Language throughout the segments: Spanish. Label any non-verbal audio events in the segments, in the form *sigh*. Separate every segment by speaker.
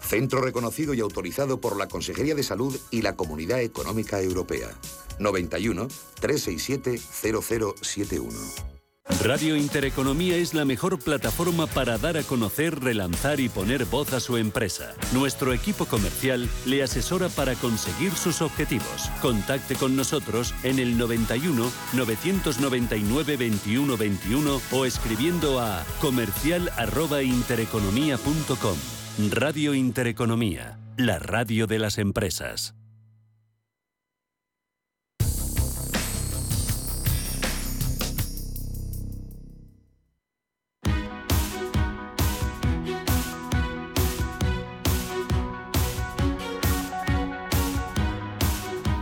Speaker 1: Centro reconocido y autorizado por la Consejería de Salud y la Comunidad Económica Europea. 91 367 0071.
Speaker 2: Radio Intereconomía es la mejor plataforma para dar a conocer, relanzar y poner voz a su empresa. Nuestro equipo comercial le asesora para conseguir sus objetivos. Contacte con nosotros en el 91 999 21 21 o escribiendo a comercial@intereconomía.com. Radio Intereconomía, la radio de las empresas.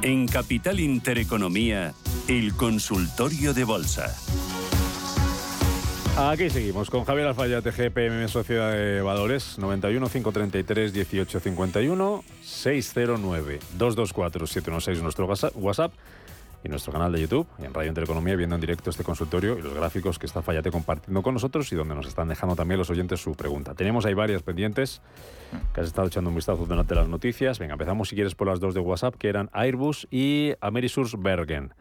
Speaker 2: En Capital Intereconomía, el consultorio de bolsa.
Speaker 3: Aquí seguimos con Javier Alfayate, GPM Sociedad de Valores, 91 533 1851 609 224 716 nuestro WhatsApp y nuestro canal de YouTube en Radio Intereconomía viendo en directo este consultorio y los gráficos que está Fallate compartiendo con nosotros y donde nos están dejando también los oyentes su pregunta. Tenemos ahí varias pendientes que has estado echando un vistazo durante las noticias. Venga, empezamos si quieres por las dos de WhatsApp que eran Airbus y Amerisus Bergen.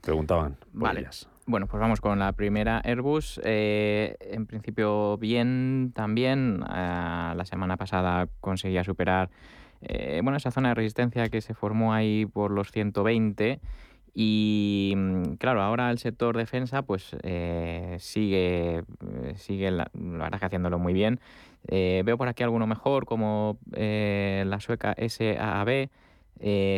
Speaker 3: Preguntaban
Speaker 4: vale. Bueno, pues vamos con la primera Airbus. Eh, en principio bien también. Eh, la semana pasada conseguía superar eh, bueno, esa zona de resistencia que se formó ahí por los 120 y mm, claro, ahora el sector defensa pues eh, sigue, eh, sigue la, verdad que haciéndolo muy bien. Veo por aquí alguno mejor como la sueca SAB,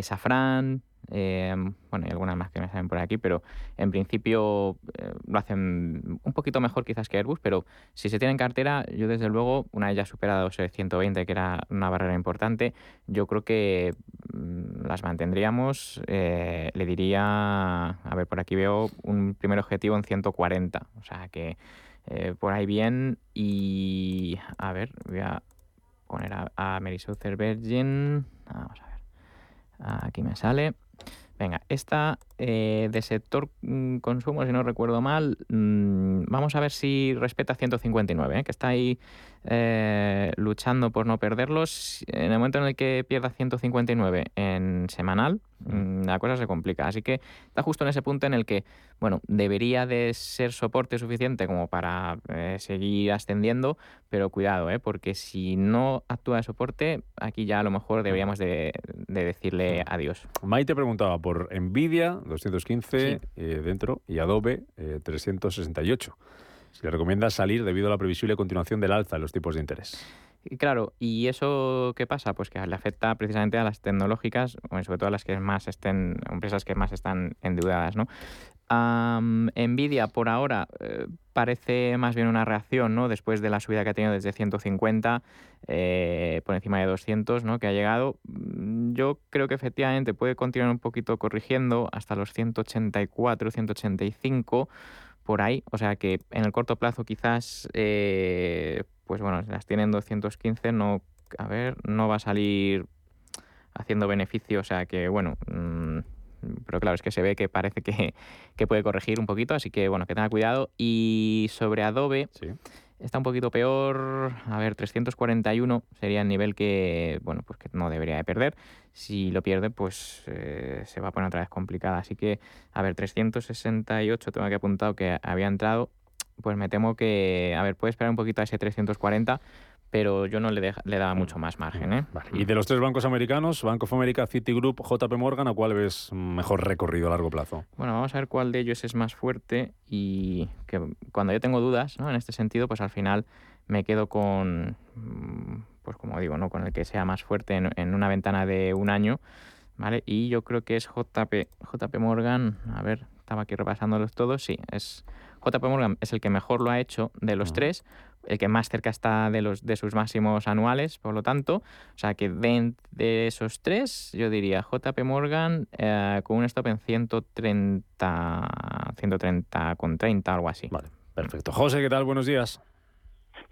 Speaker 4: Safran, Em, bueno, hay algunas más que me salen por aquí, pero en principio eh, lo hacen un poquito mejor quizás que Airbus, pero si se tiene en cartera, yo desde luego, una vez ya superado ese 120, que era una barrera importante, yo creo que mm, las mantendríamos. Eh, le diría, a ver, por aquí veo un primer objetivo en 140, o sea que eh, por ahí bien. Y a ver, voy a poner a, a Virgin. Vamos a ver. Aquí me sale. Venga, esta eh, de sector mm, consumo, si no recuerdo mal, mm, vamos a ver si respeta 159, ¿eh? que está ahí eh, luchando por no perderlos. En el momento en el que pierda 159 en semanal, mm, la cosa se complica. Así que está justo en ese punto en el que, bueno, debería de ser soporte suficiente como para seguir ascendiendo, pero cuidado, porque si no actúa de soporte, aquí ya a lo mejor deberíamos de, de decirle adiós.
Speaker 3: Maite preguntaba por Nvidia 215 eh, dentro y Adobe 368. Eh, Se le recomienda salir debido a la previsible continuación del alza en los tipos de interés.
Speaker 4: Y claro, ¿y eso qué pasa? Pues que le afecta precisamente a las tecnológicas, sobre todo a las que más estén, empresas que más están endeudadas, ¿no? Nvidia por ahora eh, parece más bien una reacción, ¿no? Después de la subida que ha tenido desde 150 eh, por encima de 200, ¿no? Que ha llegado. Mm, yo creo que efectivamente puede continuar un poquito corrigiendo hasta los 184, 185 por ahí. O sea que en el corto plazo quizás, eh, pues bueno, las tienen 215, no, a ver, no va a salir haciendo beneficio. O sea que bueno. Mm, pero claro, es que se ve que parece *laughs* que, puede corregir un poquito, así que bueno, que tenga cuidado. Y sobre Adobe, está un poquito peor, a ver, 341 sería el nivel que, bueno, pues que no debería de perder. Si lo pierde, pues eh, se va a poner otra vez complicada. Así que, a ver, 368 tengo que apuntado que había entrado, pues me temo que, a ver, puede esperar un poquito a ese 340 pero yo no le, le daba mucho más margen. ¿eh?
Speaker 3: Y de los tres bancos americanos, Bank of America, Citigroup, JP Morgan, ¿a cuál ves mejor recorrido a largo plazo?
Speaker 4: Bueno, vamos a ver cuál de ellos es más fuerte y que cuando yo tengo dudas ¿no? en este sentido, pues al final me quedo con, pues como digo, ¿no? con el que sea más fuerte en, una ventana de un año. ¿Vale? Y yo creo que es JP, JP Morgan, a ver, estaba aquí repasándolos todos, sí, es JP Morgan es el que mejor lo ha hecho de los tres, el que más cerca está de, los, de sus máximos anuales, por lo tanto. O sea que de, de esos tres, yo diría JP Morgan eh, con un stop en 130, 130 con 30, algo así.
Speaker 3: Vale, perfecto. José, ¿qué tal? Buenos días.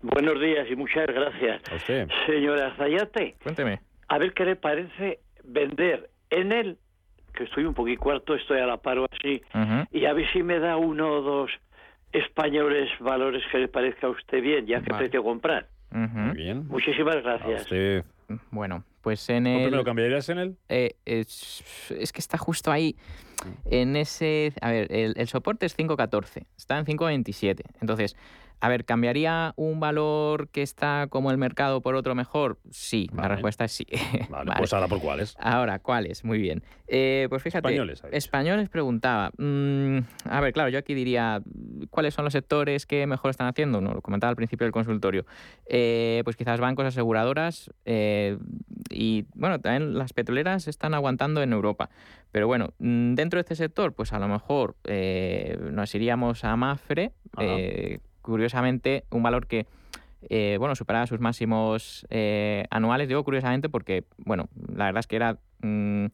Speaker 5: Buenos días y muchas gracias.
Speaker 3: A usted.
Speaker 5: Señora Zayate,
Speaker 4: Cuénteme.
Speaker 5: a ver qué le parece vender en él, que estoy un poquito cuarto, estoy a la paro así, y a ver si me da uno o dos españoles valores que le parezca a usted bien, ya que
Speaker 4: Vale.
Speaker 5: precio comprar.
Speaker 4: Ujú.
Speaker 3: Muy bien.
Speaker 5: Muchísimas
Speaker 3: A
Speaker 5: gracias.
Speaker 3: usted.
Speaker 4: Bueno, pues en
Speaker 3: ¿Tú
Speaker 4: el...
Speaker 3: primero cambiarías en él?
Speaker 4: Eh, es, es que está justo ahí. En ese. A ver, el, el soporte es 5.14, está en 5.27. Entonces, a ver, ¿cambiaría un valor que está como el mercado por otro mejor? Sí, la respuesta es sí. *laughs*
Speaker 3: Vale,
Speaker 4: Vale.
Speaker 3: pues ahora por cuáles.
Speaker 4: Ahora, ¿cuáles? Muy bien. Eh, pues fíjate.
Speaker 3: Españoles.
Speaker 4: Españoles preguntaba. mm, a ver, claro, yo aquí diría, ¿cuáles son los sectores que mejor están haciendo? No, lo comentaba al principio del consultorio. Eh, pues quizás bancos, aseguradoras eh, y, bueno, también las petroleras están aguantando en Europa. Pero bueno, mm, dentro de este sector, pues a lo mejor nos iríamos a Mafre. Curiosamente, un valor que eh, bueno, superaba sus máximos eh, anuales. Digo curiosamente porque, bueno, la verdad es que era mm,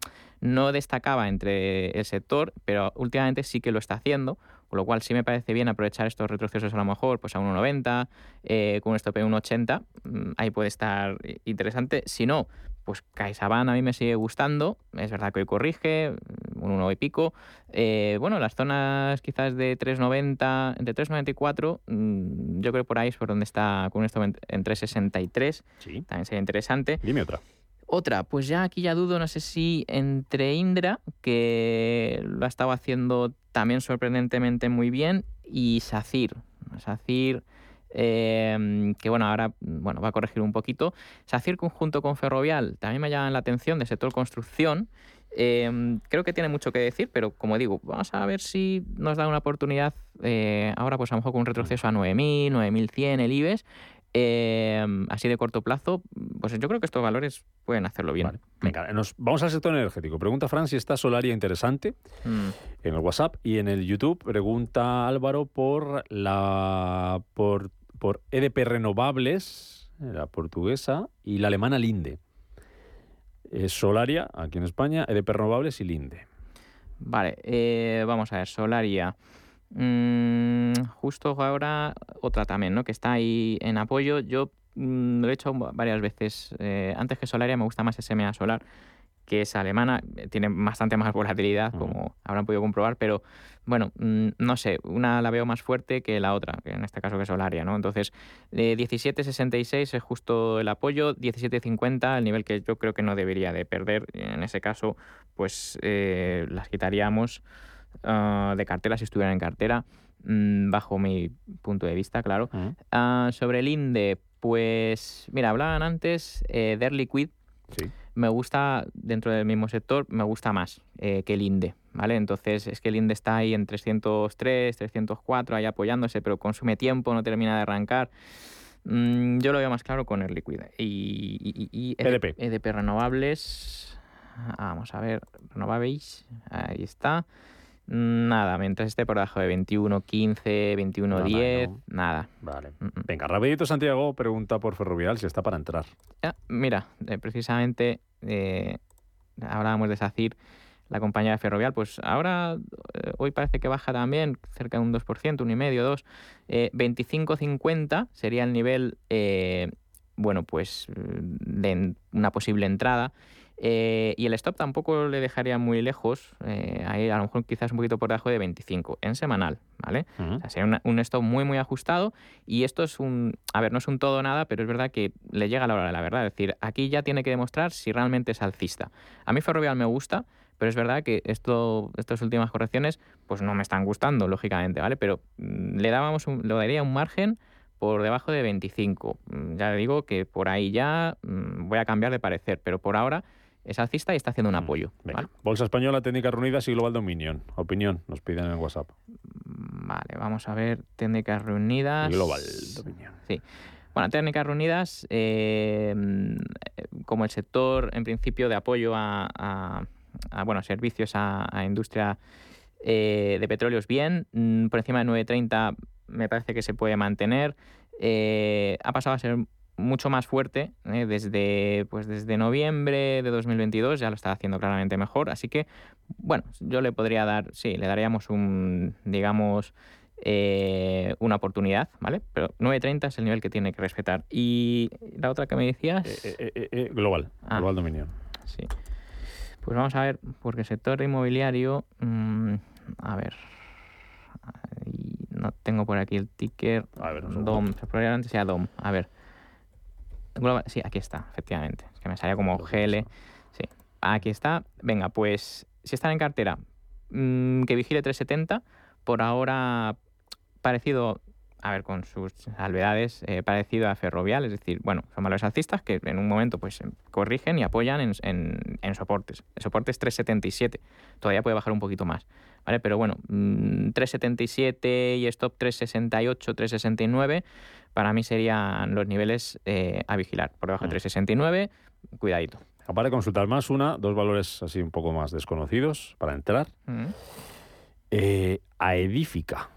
Speaker 4: no destacaba entre el sector, pero últimamente sí que lo está haciendo, con lo cual sí me parece bien aprovechar estos retrocesos a lo mejor pues a 1,90, eh, con un stop en 1,80, mm, ahí puede estar interesante. Si no, pues CaixaBank a mí me sigue gustando, es verdad que hoy corrige, un 1 y pico. Eh, bueno, las zonas quizás de 3,90, entre 3,94, mm, yo creo que por ahí es por donde está con en, en 3,63,
Speaker 3: Sí.
Speaker 4: también sería interesante.
Speaker 3: Dime otra.
Speaker 4: Otra, pues ya aquí ya dudo, no sé si entre Indra, que lo ha estado haciendo también sorprendentemente muy bien, y SACIR. SACIR, eh, que bueno, ahora bueno, va a corregir un poquito. SACIR conjunto con Ferrovial también me llama la atención de sector construcción. Eh, creo que tiene mucho que decir, pero como digo, vamos a ver si nos da una oportunidad eh, ahora, pues a lo mejor con un retroceso a 9.000, 9.100 el IBEX. eh, así de corto plazo, pues yo creo que estos valores pueden hacerlo bien.
Speaker 3: Vale. Venga, nos, vamos al sector energético. Pregunta Fran si está Solaria interesante
Speaker 4: Mm.
Speaker 3: en el WhatsApp y en el YouTube. Pregunta Álvaro por la por, por EDP Renovables, la portuguesa, y la alemana Linde. Eh, Solaria, aquí en España, EDP Renovables y Linde.
Speaker 4: Vale, eh, vamos a ver, Solaria. Mm, justo ahora otra también, ¿no? Que está ahí en apoyo. Yo mm, lo he hecho va- varias veces. Eh, antes que Solaria me gusta más SMA Solar, que es alemana. eh, Tiene bastante más *laughs* volatilidad, como habrán podido comprobar, pero bueno, mm, no sé, una la veo más fuerte que la otra, que en este caso que es Solaria, ¿no? Entonces, eh, 17.66 es justo el apoyo, 17.50 el nivel que yo creo que no debería de perder. En ese caso, pues eh, las quitaríamos ah, de cartera si estuvieran en cartera, mm, bajo mi punto de vista, claro. Ah, sobre el INDE, pues mira, hablaban antes eh, de Air Liquid,
Speaker 3: Sí.
Speaker 4: me gusta, dentro del mismo sector, me gusta más eh, que el INDE, ¿vale? Entonces es que el INDE está ahí en 303, 304, ahí apoyándose, pero consume tiempo, no termina de arrancar. Mm, yo lo veo más claro con Air Liquid. Y, y- y- y
Speaker 3: EDP.
Speaker 4: EDP renovables, vamos a ver, renovables, ahí está. Nada, mientras esté por debajo de 21, 15, 21,
Speaker 3: Nada,
Speaker 4: 10,
Speaker 3: ¿no?
Speaker 4: nada.
Speaker 3: Vale.
Speaker 4: Mm, mm.
Speaker 3: Venga, rapidito Santiago pregunta por Ferrovial si está para entrar.
Speaker 4: Ya, mira, eh, precisamente eh, hablábamos de SACIR, la compañía de Ferrovial, pues ahora eh, hoy parece que baja también cerca de un 2%, un 1,5, 2. Eh, 25,50 sería el nivel, bueno, pues de una posible entrada. Eh, y el stop tampoco le dejaría muy lejos, eh, ahí a lo mejor quizás un poquito por debajo de 25 en semanal, ¿vale? O sea, sería una- un stop muy, muy ajustado. Y esto es un. A ver, no es un todo nada, pero es verdad que le llega la hora de la verdad. Es decir, aquí ya tiene que demostrar si realmente es alcista. A mí Ferrovial me gusta, pero es verdad que esto, estas últimas correcciones, pues no me están gustando, lógicamente, ¿vale? Pero mm, le dábamos un, le daría un margen por debajo de 25. Mm, Ya le digo que por ahí ya mm, voy a cambiar de parecer, pero por ahora es alcista y está haciendo un apoyo.
Speaker 3: Venga.
Speaker 4: ¿vale?
Speaker 3: Bolsa Española, Técnicas Reunidas y Global Dominion. Opinión, nos piden en el WhatsApp.
Speaker 4: Vale, vamos a ver técnicas reunidas.
Speaker 3: Global Dominion.
Speaker 4: Sí. Bueno, técnicas reunidas, eh, mm, como el sector, en principio, de apoyo a, a- a, bueno, servicios a, a industria eh, de petróleos bien, mm, por encima de 9.30 me parece que se puede mantener. Eh, ha pasado a ser mucho más fuerte eh, desde, pues desde noviembre de 2022, ya lo está haciendo claramente mejor, así que, bueno, yo le podría dar, sí, le daríamos un, digamos, eh, una oportunidad, ¿vale? Pero 9.30 es el nivel que tiene que respetar. Y la otra que me decías...
Speaker 3: global,
Speaker 4: Ah.
Speaker 3: global dominio.
Speaker 4: Sí. Pues vamos a ver, porque el sector inmobiliario, mm, a ver, no tengo por aquí el ticker.
Speaker 3: A ver.
Speaker 4: DOM, probablemente sea DOM. A ver. Sí, aquí está, efectivamente. Es que me salía como GL. Sí, aquí está. Venga, pues si están en cartera, mm, que vigile 370. Por ahora, parecido, a ver, con sus salvedades, eh, parecido a Ferrovial. Es decir, bueno, son valores alcistas que en un momento pues corrigen y apoyan en, en- en soportes. El soporte es 377. Todavía puede bajar un poquito más. ¿Vale? Pero bueno, mm, 377 y stop 368, 369, para mí serían los niveles eh, a vigilar. Por debajo de 369, cuidadito.
Speaker 3: Para consultar más, una, dos valores así un poco más desconocidos para entrar.
Speaker 4: Mm.
Speaker 3: Eh, Aedifica,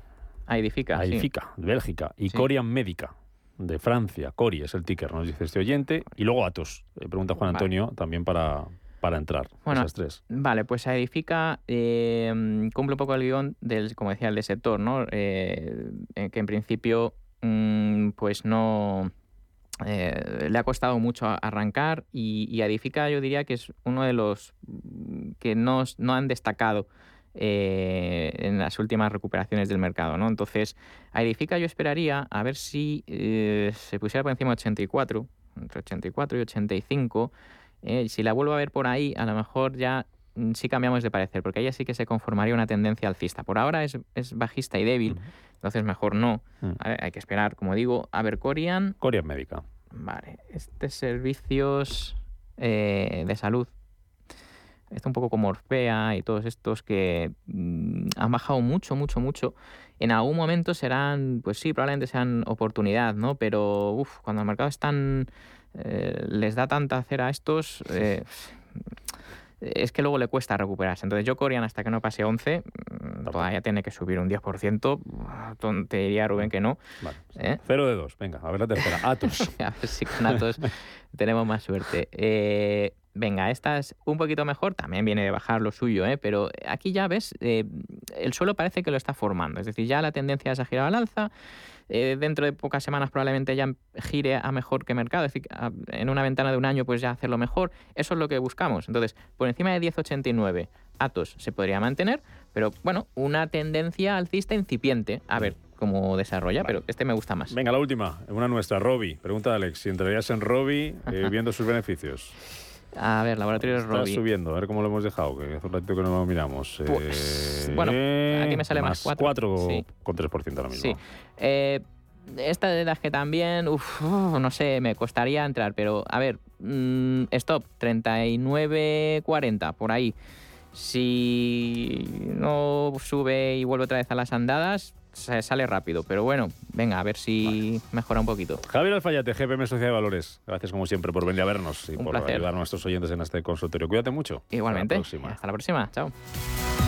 Speaker 4: A Edifica, sí.
Speaker 3: Aedifica, de Bélgica, y
Speaker 4: Sí.
Speaker 3: Corian Médica, de Francia. Cori es el ticker, nos dice este oyente. Y luego Atos, pregunta Juan
Speaker 4: Vale.
Speaker 3: Antonio, también para, para entrar.
Speaker 4: Bueno,
Speaker 3: esas tres.
Speaker 4: Vale, pues a Edifica eh, cumple un poco el guion del, como decía, el de sector, ¿no? Eh, que en principio, mm, pues no. eh, le ha costado mucho arrancar y, y a Edifica yo diría que es uno de los mm, que no, no han destacado eh, en las últimas recuperaciones del mercado, ¿no? Entonces, a Edifica yo esperaría a ver si eh, se pusiera por encima de 84, entre 84 y 85. eh, y si la vuelvo a ver por ahí, a lo mejor ya mm, sí cambiamos de parecer, porque ella sí que se conformaría una tendencia alcista. Por ahora es, es bajista y débil, entonces mejor no.
Speaker 3: Mm.
Speaker 4: ¿vale? Hay que esperar, como digo, a ver Corian.
Speaker 3: Corian Médica.
Speaker 4: Vale, este servicios eh, de salud. Está un poco como Orfea y todos estos que mm, han bajado mucho, mucho, mucho. En algún momento serán, pues sí, probablemente sean oportunidad, ¿no? Pero uf, cuando el mercado es tan, eh, les da tanta cera a estos, eh, es que luego le cuesta recuperarse. Entonces yo Corian hasta que no pase 11, mm, todavía tiene que subir un 10%. Te diría Rubén que no.
Speaker 3: Vale.
Speaker 4: ¿eh?
Speaker 3: Cero de dos. Venga, a ver la tercera. *laughs* Atos. *laughs*
Speaker 4: A ver si con Atos *laughs* tenemos más suerte. Eh, venga, esta es un poquito mejor, también viene de bajar lo suyo, ¿eh? pero aquí ya ves, eh, el suelo parece que lo está formando, es decir, ya la tendencia es a girar al alza, eh, dentro de pocas semanas probablemente ya gire a mejor que mercado, es decir, a- en una ventana de un año pues ya hacerlo mejor, eso es lo que buscamos. Entonces, por encima de 10,89 Atos se podría mantener, pero bueno, una tendencia alcista incipiente, a ver cómo desarrolla,
Speaker 3: Vale.
Speaker 4: pero este me gusta más.
Speaker 3: Venga, la última, una nuestra, Robi. Pregunta de Alex, si entrarías en Robi eh, *laughs* viendo sus beneficios.
Speaker 4: A ver, laboratorios
Speaker 3: Está
Speaker 4: Robi.
Speaker 3: subiendo, a ver cómo lo hemos dejado, que hace un ratito que no lo miramos.
Speaker 4: Pues,
Speaker 3: Eh,
Speaker 4: bueno, aquí me sale más cuatro.
Speaker 3: 4
Speaker 4: Sí.
Speaker 3: con 3% ahora mismo.
Speaker 4: Sí. Eh, esta de las que también, uf, uf, no sé, me costaría entrar, pero a ver, mm, stop, 39.40, por ahí. Si no sube y vuelve otra vez a las andadas, se sale rápido, pero bueno, venga, a ver si mejora un poquito.
Speaker 3: Javier Alfayate, GPM Sociedad de Valores. Gracias como siempre por venir a vernos y
Speaker 4: Un
Speaker 3: por
Speaker 4: placer.
Speaker 3: ayudar a nuestros oyentes en este consultorio. Cuídate mucho.
Speaker 4: Igualmente.
Speaker 3: Hasta la próxima.
Speaker 4: Hasta la próxima. Chao.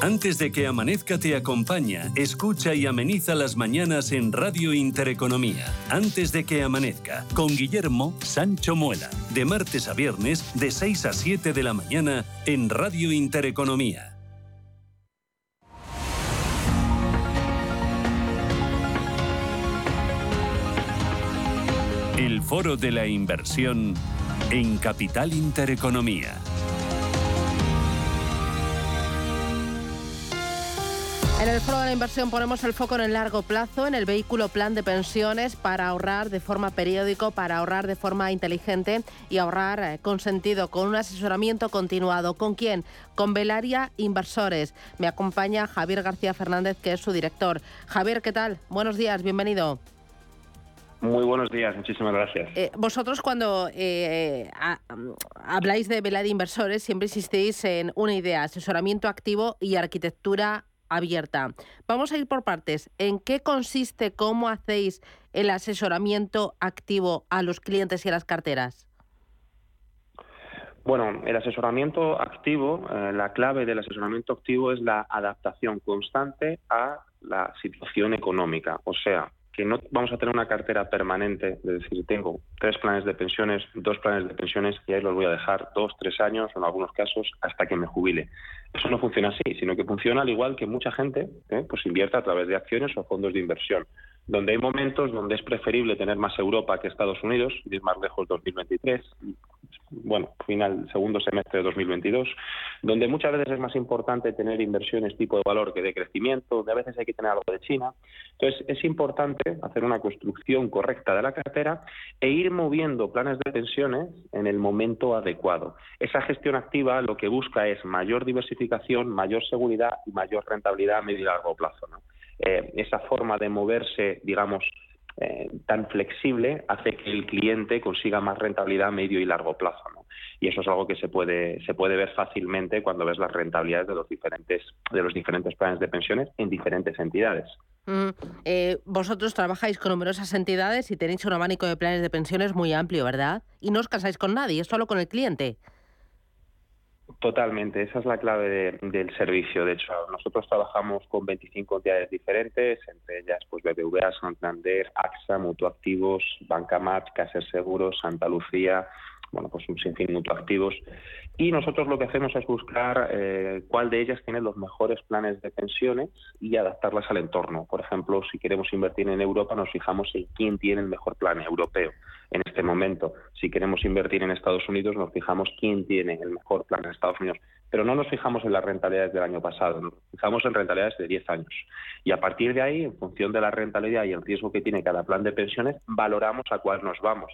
Speaker 2: Antes de que amanezca te acompaña, escucha y ameniza las mañanas en Radio Intereconomía. Antes de que amanezca, con Guillermo Sancho Muela, de martes a viernes, de 6 a 7 de la mañana, en Radio Intereconomía. El foro de la inversión en Capital Intereconomía.
Speaker 6: En el foro de la inversión ponemos el foco en el largo plazo, en el vehículo plan de pensiones para ahorrar de forma periódico, para ahorrar de forma inteligente y ahorrar eh, con sentido, con un asesoramiento continuado. ¿Con quién? Con Velaria Inversores. Me acompaña Javier García Fernández, que es su director. Javier, ¿qué tal? Buenos días, bienvenido.
Speaker 7: Muy buenos días, muchísimas gracias.
Speaker 6: Eh, vosotros cuando eh, habláis de Velaria Inversores siempre insistéis en una idea, asesoramiento activo y arquitectura abierta. Vamos a ir por partes. ¿En qué consiste, cómo hacéis el asesoramiento activo a los clientes y a las carteras?
Speaker 7: Bueno, el asesoramiento activo, eh, la clave del asesoramiento activo es la adaptación constante a la situación económica. O sea, que no vamos a tener una cartera permanente de decir, tengo tres planes de pensiones, dos planes de pensiones y ahí los voy a dejar dos, tres años, en algunos casos, hasta que me jubile. Eso no funciona así, sino que funciona al igual que mucha gente ¿eh? pues invierte a través de acciones o fondos de inversión donde hay momentos donde es preferible tener más Europa que Estados Unidos, ir más lejos 2023, bueno, final segundo semestre de 2022, donde muchas veces es más importante tener inversiones tipo de valor que de crecimiento, donde a veces hay que tener algo de China. Entonces, es importante hacer una construcción correcta de la cartera e ir moviendo planes de pensiones en el momento adecuado. Esa gestión activa lo que busca es mayor diversificación, mayor seguridad y mayor rentabilidad a medio y largo plazo. ¿no? Eh, esa forma de moverse, digamos, eh, tan flexible hace que el cliente consiga más rentabilidad a medio y largo plazo. Y eso es algo que se puede, se puede ver fácilmente cuando ves las rentabilidades de los diferentes, de los diferentes planes de pensiones en diferentes entidades.
Speaker 6: Mm, eh, vosotros trabajáis con numerosas entidades y tenéis un abanico de planes de pensiones muy amplio, ¿verdad? Y no os casáis con nadie, es solo con el cliente.
Speaker 7: Totalmente, esa es la clave del servicio. De hecho, nosotros trabajamos con 25 entidades diferentes, entre ellas pues BBVA, Santander, AXA, Mutuactivos, Banca Match, Caser Seguros, Santa Lucía, bueno, pues un sinfín mutuactivos. Y nosotros lo que hacemos es buscar eh, cuál de ellas tiene los mejores planes de pensiones y adaptarlas al entorno. Por ejemplo, si queremos invertir en Europa, nos fijamos en quién tiene el mejor plan europeo en este momento. Si queremos invertir en Estados Unidos, nos fijamos quién tiene el mejor plan en Estados Unidos. Pero no nos fijamos en las rentabilidades del año pasado, nos fijamos en rentabilidades de 10 años. Y a partir de ahí, en función de la rentabilidad y el riesgo que tiene cada plan de pensiones, valoramos a cuál nos vamos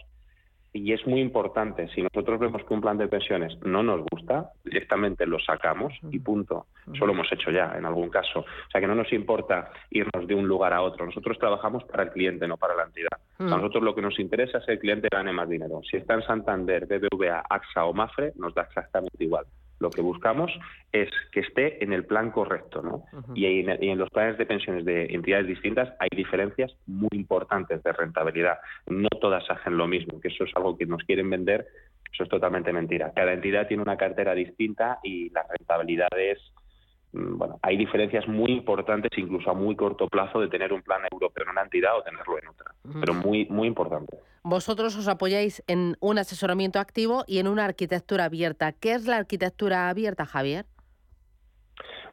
Speaker 7: y es muy importante, si nosotros vemos que un plan de pensiones no nos gusta, directamente lo sacamos y punto. Eso lo hemos hecho ya en algún caso. O sea que no nos importa irnos de un lugar a otro. Nosotros trabajamos para el cliente, no para la entidad. A nosotros lo que nos interesa es que el cliente gane más dinero. Si está en Santander, BBVA, AXA o Mafre, nos da exactamente igual. Lo que buscamos es que esté en el plan correcto, ¿no? y, en, los planes de pensiones de entidades distintas hay diferencias muy importantes de rentabilidad. No todas hacen lo mismo, que eso es algo que nos quieren vender, eso es totalmente mentira. Cada entidad tiene una cartera distinta y las rentabilidades bueno, hay diferencias muy importantes, incluso a muy corto plazo, de tener un plan europeo en una entidad o tenerlo en otra, pero muy, muy importante.
Speaker 6: Vosotros os apoyáis en un asesoramiento activo y en una arquitectura abierta. ¿Qué es la arquitectura abierta, Javier?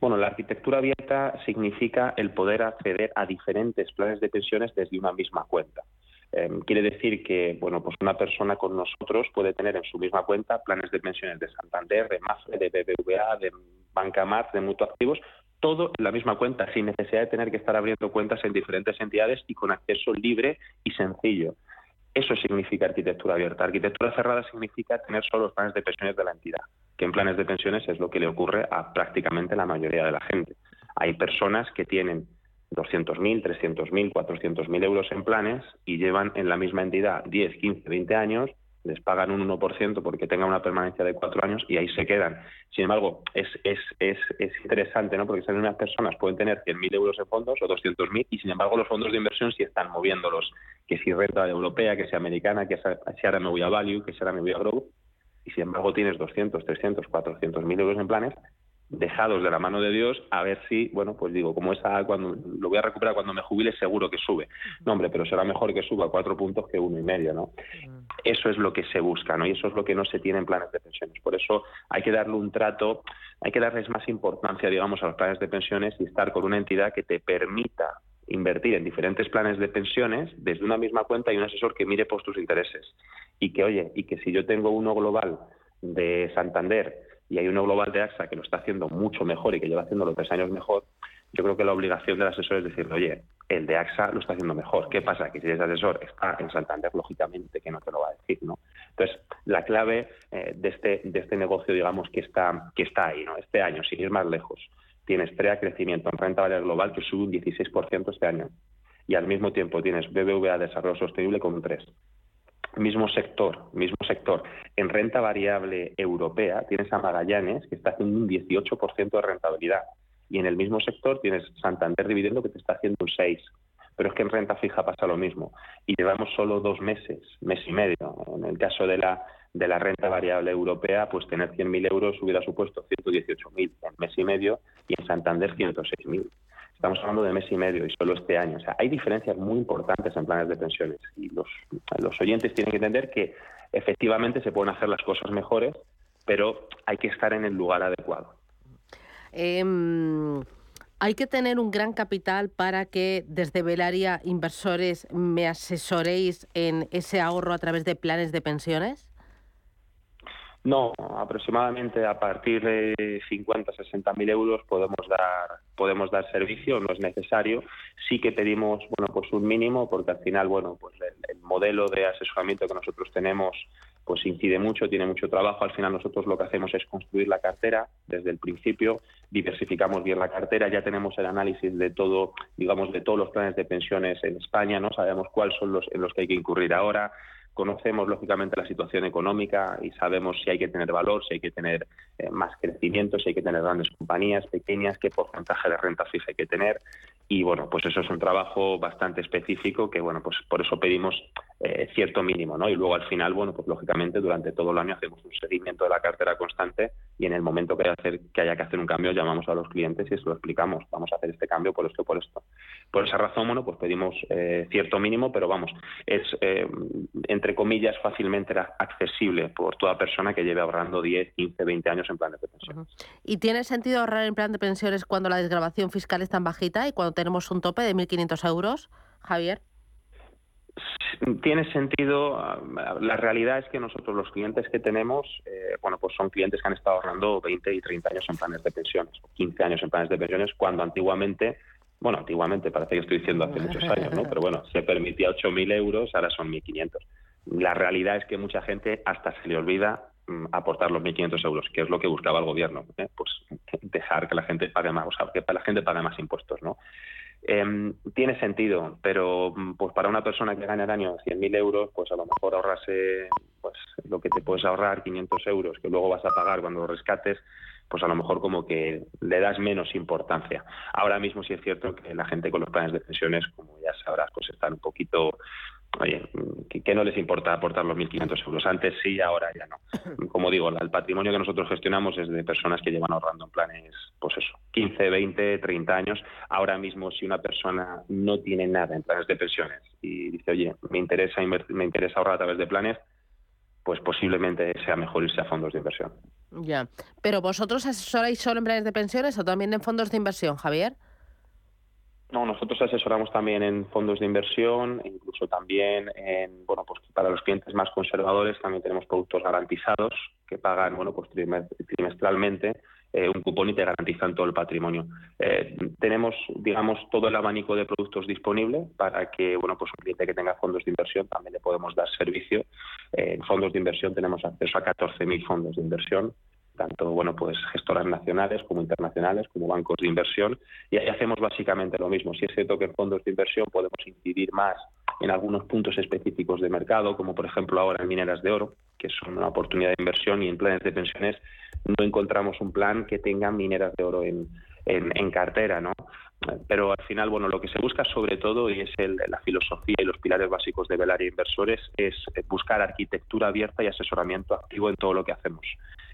Speaker 7: Bueno, la arquitectura abierta significa el poder acceder a diferentes planes de pensiones desde una misma cuenta. Em, quiere decir que bueno, pues una persona con nosotros puede tener en su misma cuenta planes de pensiones de Santander, de Mafre, de BBVA, de Banca Mar, de Mutuactivos, todo en la misma cuenta, sin necesidad de tener que estar abriendo cuentas en diferentes entidades y con acceso libre y sencillo. Eso significa arquitectura abierta. Arquitectura cerrada significa tener solo los planes de pensiones de la entidad, que en planes de pensiones es lo que le ocurre a prácticamente la mayoría de la gente. Hay personas que tienen 200.000, 300.000, 400.000 euros en planes y llevan en la misma entidad 10, 15, 20 años, les pagan un 1% porque tengan una permanencia de cuatro años y ahí se quedan. Sin embargo, es, es, es, es interesante, ¿no? Porque unas personas pueden tener 100.000 euros en fondos o 200.000 y sin embargo los fondos de inversión sí están moviéndolos, que si renta europea, que sea americana, que sea, ahora me voy a value, que sea ahora me voy a growth, y sin embargo tienes 200, 300, 400.000 euros en planes, dejados de la mano de Dios a ver si, bueno, pues digo, como esa, cuando lo voy a recuperar cuando me jubile, seguro que sube. No, hombre, pero será mejor que suba cuatro puntos que uno y medio, ¿no? Eso es lo que se busca, ¿no? Y eso es lo que no se tiene en planes de pensiones. Por eso hay que darle un trato, hay que darles más importancia, digamos, a los planes de pensiones y estar con una entidad que te permita invertir en diferentes planes de pensiones desde una misma cuenta y un asesor que mire por tus intereses. Y que, oye, y que si yo tengo uno global de Santander y hay uno global de AXA que lo está haciendo mucho mejor y que lleva haciéndolo tres años mejor, yo creo que la obligación del asesor es decirle, oye, el de AXA lo está haciendo mejor. ¿Qué pasa? Que si ese asesor está en Santander, lógicamente que no te lo va a decir, ¿no? Entonces, la clave eh, de, este, de este negocio, digamos, que está, que está ahí, ¿no? Este año, sin ir más lejos, tienes TREA crecimiento en renta variable global que sube un 16% este año. Y al mismo tiempo tienes BBVA Desarrollo Sostenible con un 3% mismo sector, mismo sector. En renta variable europea tienes a Magallanes, que está haciendo un 18% de rentabilidad y en el mismo sector tienes Santander Dividendo que te está haciendo un 6. Pero es que en renta fija pasa lo mismo. Y llevamos solo dos meses, mes y medio. En el caso de la, de la renta variable europea, pues tener 100.000 euros hubiera supuesto 118.000 en mes y medio y en Santander 106.000. Estamos hablando de mes y medio y solo este año. O sea, hay diferencias muy importantes en planes de pensiones y los, los oyentes tienen que entender que efectivamente se pueden hacer las cosas mejores, pero hay que estar en el lugar adecuado.
Speaker 6: Em, hay que tener un gran capital para que desde Velaria Inversores me asesoréis en ese ahorro a través de planes de pensiones.
Speaker 7: No, aproximadamente a partir de 50, 60 mil euros podemos dar podemos dar servicio, no es necesario. Sí que pedimos bueno pues un mínimo porque al final bueno pues el modelo de asesoramiento que nosotros tenemos pues incide mucho, tiene mucho trabajo. Al final nosotros lo que hacemos es construir la cartera desde el principio, diversificamos bien la cartera, ya tenemos el análisis de todo, digamos, de todos los planes de pensiones en España, no sabemos cuáles son los en los que hay que incurrir ahora, conocemos lógicamente la situación económica y sabemos si hay que tener valor, si hay que tener eh, más crecimiento, si hay que tener grandes compañías, pequeñas, qué porcentaje de renta fija hay que tener. Y bueno, pues eso es un trabajo bastante específico que, bueno, pues por eso pedimos eh, cierto mínimo, ¿no? Y luego al final, bueno, pues lógicamente durante todo el año hacemos un seguimiento de la cartera constante y en el momento que haya, hacer, que haya que hacer un cambio llamamos a los clientes y se lo explicamos. Vamos a hacer este cambio por esto, por esto. Por esa razón, bueno, pues pedimos eh, cierto mínimo, pero vamos, es entre entre comillas, fácilmente accesible por toda persona que lleve ahorrando 10, 15, 20 años en planes de pensiones.
Speaker 6: ¿Y tiene sentido ahorrar en plan de pensiones cuando la desgrabación fiscal es tan bajita y cuando tenemos un tope de 1.500 euros, Javier?
Speaker 7: Tiene sentido. La realidad es que nosotros los clientes que tenemos, eh, bueno, pues son clientes que han estado ahorrando 20 y 30 años en planes de pensiones, o 15 años en planes de pensiones, cuando antiguamente bueno, antiguamente parece que estoy diciendo hace muchos años, ¿no? *laughs* Pero bueno, se permitía 8.000 euros, ahora son 1.500. La realidad es que mucha gente hasta se le olvida mm, aportar los 1.500 euros, que es lo que buscaba el gobierno, ¿eh? pues *laughs* dejar que la gente pague más, o sea, que la gente pague más impuestos, ¿no? Em, tiene sentido, pero mm, pues para una persona que gana al año 100.000 euros, pues a lo mejor ahorrarse pues lo que te puedes ahorrar, 500 euros, que luego vas a pagar cuando lo rescates, pues a lo mejor como que le das menos importancia. Ahora mismo sí es cierto que la gente con los planes de pensiones, como ya sabrás, pues están un poquito oye, que, no les importa aportar los 1.500 euros. Antes sí, ahora ya no. *laughs* Como digo, el patrimonio que nosotros gestionamos es de personas que llevan ahorrando en planes, pues eso, 15, 20, 30 años. Ahora mismo, si una persona no tiene nada en planes de pensiones y dice, oye, me interesa, me interesa ahorrar a través de planes, pues posiblemente sea mejor irse a fondos de inversión.
Speaker 6: Ya. Pero vosotros asesoráis solo en planes de pensiones o también en fondos de inversión, Javier?
Speaker 7: No, nosotros asesoramos también en fondos de inversión, incluso también en, bueno, pues para los clientes más conservadores también tenemos productos garantizados que pagan, bueno, pues trimestralmente eh, un cupón y te garantizan todo el patrimonio. Eh, tenemos, digamos, todo el abanico de productos disponible para que, bueno, pues un cliente que tenga fondos de inversión también le podemos dar servicio. Eh, en fondos de inversión tenemos acceso a 14.000 fondos de inversión tanto bueno pues gestoras nacionales como internacionales como bancos de inversión y ahí hacemos básicamente lo mismo. Si es cierto que en fondos de inversión podemos incidir más en algunos puntos específicos de mercado como por ejemplo ahora en mineras de oro que son una oportunidad de inversión y en planes de pensiones no encontramos un plan que tenga mineras de oro en, en, cartera no pero al final, bueno, lo que se busca sobre todo, y es el, la filosofía y los pilares básicos de Velaria Inversores, es buscar arquitectura abierta y asesoramiento activo en todo lo que hacemos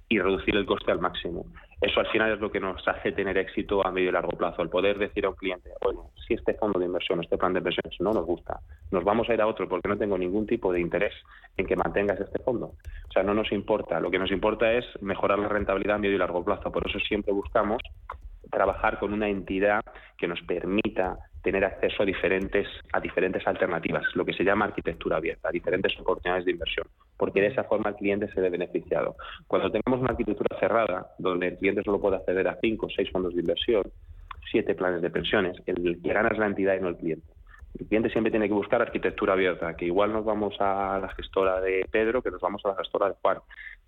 Speaker 7: y reducir el coste al máximo. Eso al final es lo que nos hace tener éxito a medio y largo plazo, el poder decir a un cliente, oye, si este fondo de inversión, este plan de inversiones no nos gusta, nos vamos a ir a otro porque no tengo ningún tipo de interés en que mantengas este fondo. O sea, no nos importa, lo que nos importa es mejorar la rentabilidad a medio y largo plazo, por eso siempre buscamos trabajar con una entidad que nos permita tener acceso a diferentes, a diferentes alternativas, lo que se llama arquitectura abierta, a diferentes oportunidades de inversión, porque de esa forma el cliente se ve beneficiado. Cuando tenemos una arquitectura cerrada, donde el cliente solo puede acceder a cinco o seis fondos de inversión, siete planes de pensiones, el que gana es la entidad y no el cliente. El cliente siempre tiene que buscar arquitectura abierta, que igual nos vamos a la gestora de Pedro, que nos vamos a la gestora de Juan.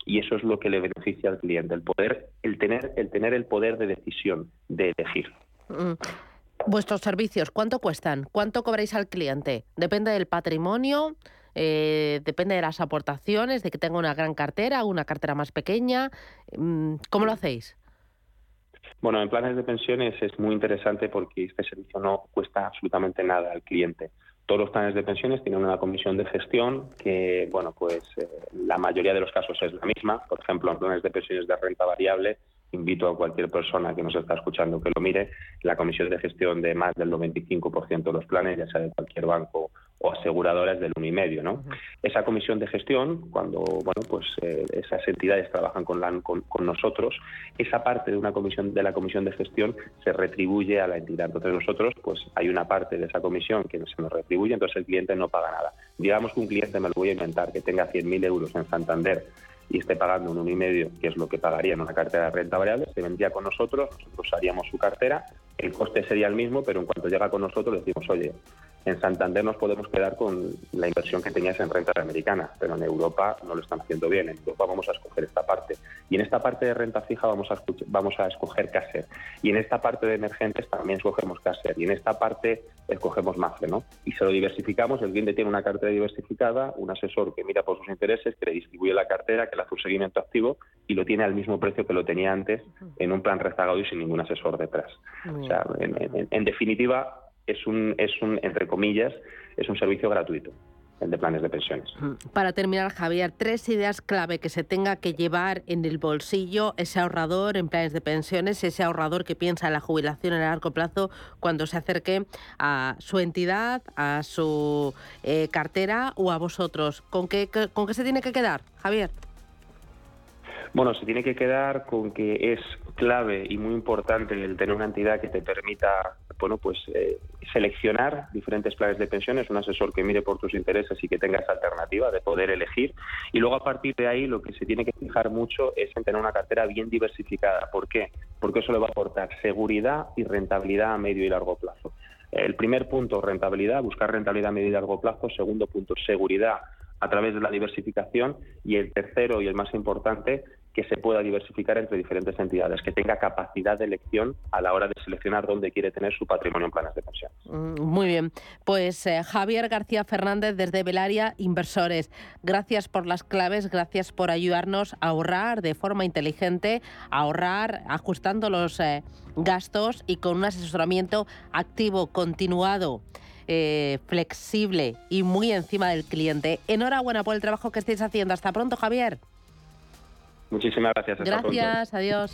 Speaker 7: Y eso es lo que le beneficia al cliente, el poder, el tener, el tener el poder de decisión, de elegir.
Speaker 6: Mm. Vuestros servicios, ¿cuánto cuestan? ¿Cuánto cobráis al cliente? ¿Depende del patrimonio? Eh, ¿Depende de las aportaciones? ¿De que tenga una gran cartera, una cartera más pequeña? Mm, ¿Cómo lo hacéis?
Speaker 7: Bueno, en planes de pensiones es muy interesante porque este servicio no cuesta absolutamente nada al cliente. Todos los planes de pensiones tienen una comisión de gestión que, bueno, pues eh, la mayoría de los casos es la misma. Por ejemplo, en planes de pensiones de renta variable invito a cualquier persona que nos está escuchando que lo mire, la comisión de gestión de más del 95% de los planes, ya sea de cualquier banco o aseguradora, es del 1,5%. ¿no? Esa comisión de gestión, cuando bueno, pues, eh, esas entidades trabajan con, la, con, nosotros, esa parte de una comisión de la comisión de gestión se retribuye a la entidad. Entonces nosotros, pues hay una parte de esa comisión que se nos retribuye, entonces el cliente no paga nada. Digamos que un cliente, me lo voy a inventar, que tenga 100.000 euros en Santander y esté pagando un 1,5, que es lo que pagaría en una cartera de renta variable, se vendría con nosotros, nosotros haríamos su cartera, el coste sería el mismo, pero en cuanto llega con nosotros le decimos, oye, en Santander nos podemos quedar con la inversión que tenías en renta americana, pero en Europa no lo están haciendo bien. En Europa vamos a escoger esta parte. Y en esta parte de renta fija vamos a, vamos a escoger Caser. Y en esta parte de emergentes también escogemos Caser. Y en esta parte escogemos Mafre, ¿no? Y se lo diversificamos. El cliente tiene una cartera diversificada, un asesor que mira por sus intereses, que le distribuye la cartera, que le hace un seguimiento activo y lo tiene al mismo precio que lo tenía antes en un plan rezagado y sin ningún asesor detrás. Sea, en definitiva, es un, es un, entre comillas, es un servicio gratuito el de planes de pensiones.
Speaker 6: Para terminar, Javier, tres ideas clave que se tenga que llevar en el bolsillo ese ahorrador en planes de pensiones, ese ahorrador que piensa en la jubilación a largo plazo cuando se acerque a su entidad, a su eh, cartera o a vosotros. ¿Con qué, ¿Con qué se tiene que quedar, Javier?
Speaker 7: Bueno, se tiene que quedar con que es clave y muy importante el tener una entidad que te permita bueno, pues eh, seleccionar diferentes planes de pensiones, un asesor que mire por tus intereses y que tenga esa alternativa de poder elegir. Y luego a partir de ahí lo que se tiene que fijar mucho es en tener una cartera bien diversificada. ¿Por qué? Porque eso le va a aportar seguridad y rentabilidad a medio y largo plazo. El primer punto, rentabilidad, buscar rentabilidad a medio y largo plazo. Segundo punto, seguridad a través de la diversificación. Y el tercero y el más importante, que se pueda diversificar entre diferentes entidades, que tenga capacidad de elección a la hora de seleccionar dónde quiere tener su patrimonio en planes de pensiones.
Speaker 6: Mm, muy bien. Pues eh, Javier García Fernández desde Belaria Inversores, gracias por las claves, gracias por ayudarnos a ahorrar de forma inteligente, a ahorrar ajustando los eh, gastos y con un asesoramiento activo, continuado. Eh, flexible y muy encima del cliente. Enhorabuena por el trabajo que estáis haciendo. Hasta pronto, Javier.
Speaker 7: Muchísimas gracias.
Speaker 6: gracias, adiós.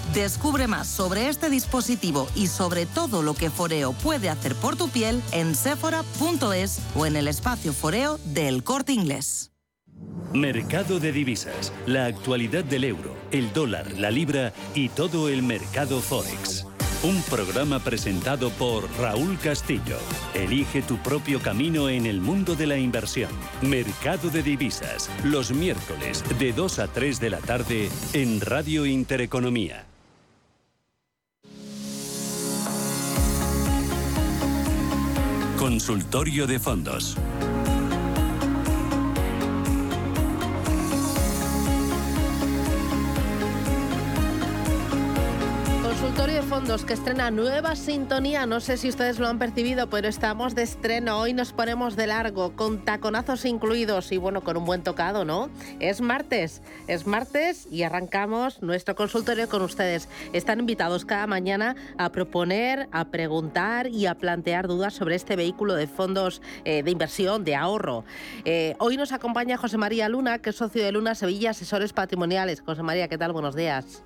Speaker 8: Descubre más sobre este dispositivo y sobre todo lo que Foreo puede hacer por tu piel en sephora.es o en el espacio Foreo del Corte Inglés.
Speaker 2: Mercado de divisas, la actualidad del euro, el dólar, la libra y todo el mercado forex. Un programa presentado por Raúl Castillo. Elige tu propio camino en el mundo de la inversión. Mercado de divisas, los miércoles de 2 a 3 de la tarde en Radio Intereconomía. Consultorio de fondos.
Speaker 6: Que estrena nueva sintonía. No sé si ustedes lo han percibido, pero estamos de estreno. Hoy nos ponemos de largo, con taconazos incluidos y bueno, con un buen tocado, ¿no? Es martes, es martes y arrancamos nuestro consultorio con ustedes. Están invitados cada mañana a proponer, a preguntar y a plantear dudas sobre este vehículo de fondos eh, de inversión, de ahorro. Eh, hoy nos acompaña José María Luna, que es socio de Luna Sevilla Asesores Patrimoniales. José María, ¿qué tal? Buenos días.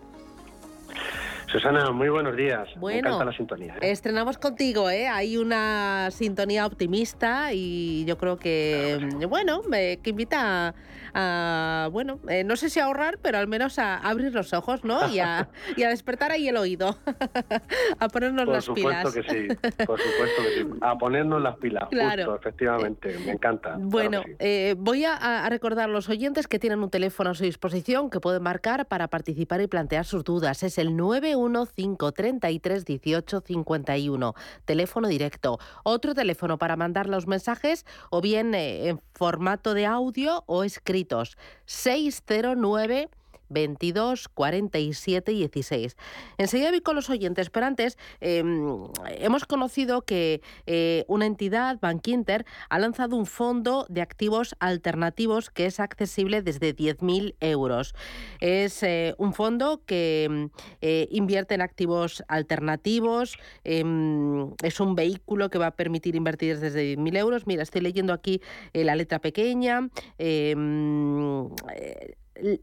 Speaker 9: Susana, muy buenos días.
Speaker 6: Bueno,
Speaker 9: Me encanta la sintonía. ¿eh?
Speaker 6: Estrenamos contigo, ¿eh? Hay una sintonía optimista y yo creo que, bueno, me- que invita a, bueno, eh, no sé si a ahorrar, pero al menos a abrir los ojos, ¿no? Y a, y a despertar ahí el oído, *laughs* a ponernos
Speaker 9: Por
Speaker 6: las
Speaker 9: supuesto
Speaker 6: pilas.
Speaker 9: que sí, por supuesto que sí. A ponernos las pilas,
Speaker 6: Claro.
Speaker 9: justo, efectivamente. Me encanta.
Speaker 6: Bueno,
Speaker 9: sí.
Speaker 6: eh, voy a, a recordar a los oyentes que tienen un teléfono a su disposición que pueden marcar para participar y plantear sus dudas. Es el 915331851, teléfono directo. Otro teléfono para mandar los mensajes o bien eh, en formato de audio o escritos. 609 22 47 16. Enseguida voy con los oyentes, pero antes eh, hemos conocido que eh, una entidad, Bankinter, ha lanzado un fondo de activos alternativos que es accesible desde 10.000 euros. Es eh, un fondo que mm, eh, invierte en activos alternativos, em, es un vehículo que va a permitir invertir desde 10.000 euros. Mira, estoy leyendo aquí la letra pequeña.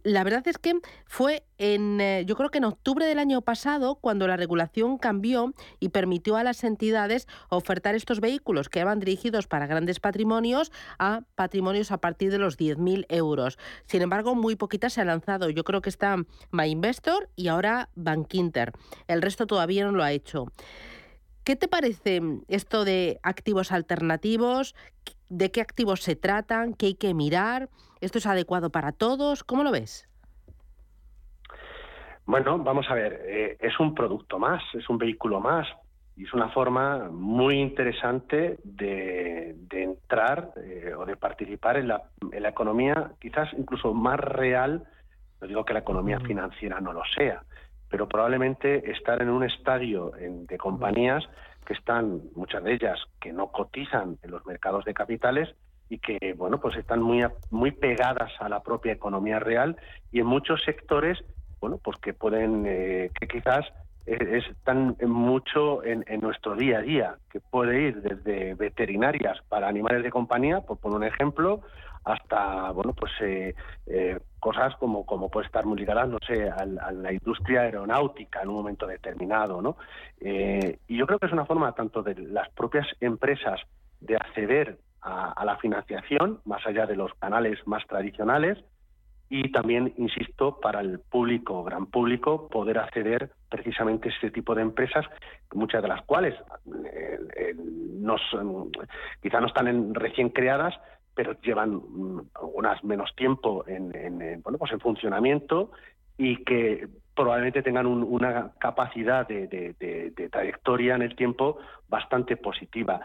Speaker 6: La verdad es que fue en, eh, yo creo que en octubre del año pasado, cuando la regulación cambió y permitió a las entidades ofertar estos vehículos que van dirigidos para grandes patrimonios a patrimonios a partir de los 10.000 euros. Sin embargo, muy poquitas se han lanzado. Yo creo que está MyInvestor y ahora Bankinter. El resto todavía no lo ha hecho. ¿Qué te parece esto de activos alternativos? ¿De qué activos se tratan? ¿Qué hay que mirar? ¿Esto es adecuado para todos? ¿Cómo lo ves?
Speaker 9: Bueno, vamos a ver, eh, es un producto más, es un vehículo más y es una forma muy interesante de, de entrar eh, o de participar en la, en la economía quizás incluso más real, no digo que la economía financiera no lo sea, pero probablemente estar en un estadio de compañías que están, muchas de ellas, que no cotizan en los mercados de capitales y que, bueno, pues están muy, muy pegadas a la propia economía real y en muchos sectores, bueno, pues que pueden, eh, que quizás eh, están mucho en, en nuestro día a día, que puede ir desde veterinarias para animales de compañía, por poner un ejemplo, hasta, bueno, pues eh, eh, cosas como, como puede estar muy ligadas, no sé, al- a, la industria aeronáutica en un momento determinado, ¿no? Eh, y yo creo que es una forma tanto de las propias empresas de acceder a, a la financiación, más allá de los canales más tradicionales, y también, insisto, para el público, gran público, poder acceder precisamente a este tipo de empresas, muchas de las cuales eh, eh, no quizá no están en- recién creadas, pero llevan mm, unas menos tiempo en, en, en, bueno, pues en funcionamiento y que probablemente tengan un- una capacidad de- de trayectoria en el tiempo bastante positiva.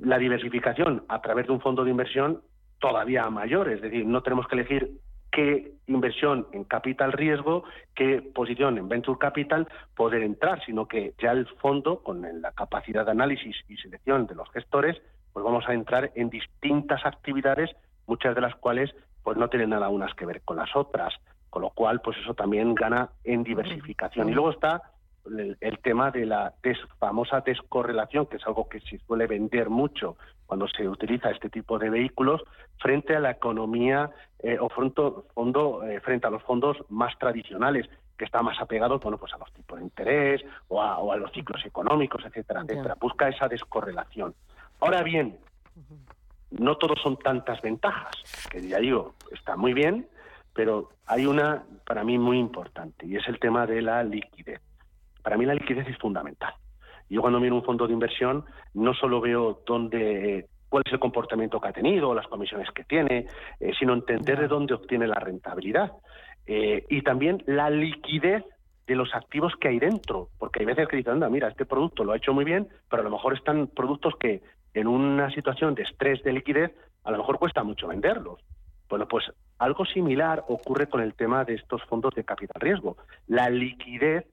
Speaker 9: La diversificación a través de un fondo de inversión todavía mayor, es decir, no tenemos que elegir qué inversión en capital riesgo, qué posición en venture capital poder entrar, sino que ya el fondo, con la capacidad de análisis y selección de los gestores, pues vamos a entrar en distintas actividades, muchas de las cuales pues no tienen nada unas que ver con las otras, con lo cual pues eso también gana en diversificación. Y luego está el, el tema de la des- famosa descorrelación, que es algo que se suele vender mucho cuando se utiliza este tipo de vehículos, frente a la economía eh, o fronto- fondo, eh, frente a los fondos más tradicionales. que está más apegado bueno, pues a los tipos de interés o a, o a los ciclos económicos, etcétera, etcétera. Busca esa descorrelación. Ahora bien, no todos son tantas ventajas, que ya digo, está muy bien, pero hay una para mí muy importante y es el tema de la liquidez. Para mí la liquidez es fundamental. Yo cuando miro un fondo de inversión no solo veo dónde cuál es el comportamiento que ha tenido, las comisiones que tiene, eh, sino entender de dónde obtiene la rentabilidad. Eh, y también la liquidez de los activos que hay dentro, porque hay veces que dicen, anda, mira, este producto lo ha hecho muy bien, pero a lo mejor están productos que en una situación de estrés de liquidez, a lo mejor cuesta mucho venderlos. Bueno, pues algo similar ocurre con el tema de estos fondos de capital riesgo. La liquidez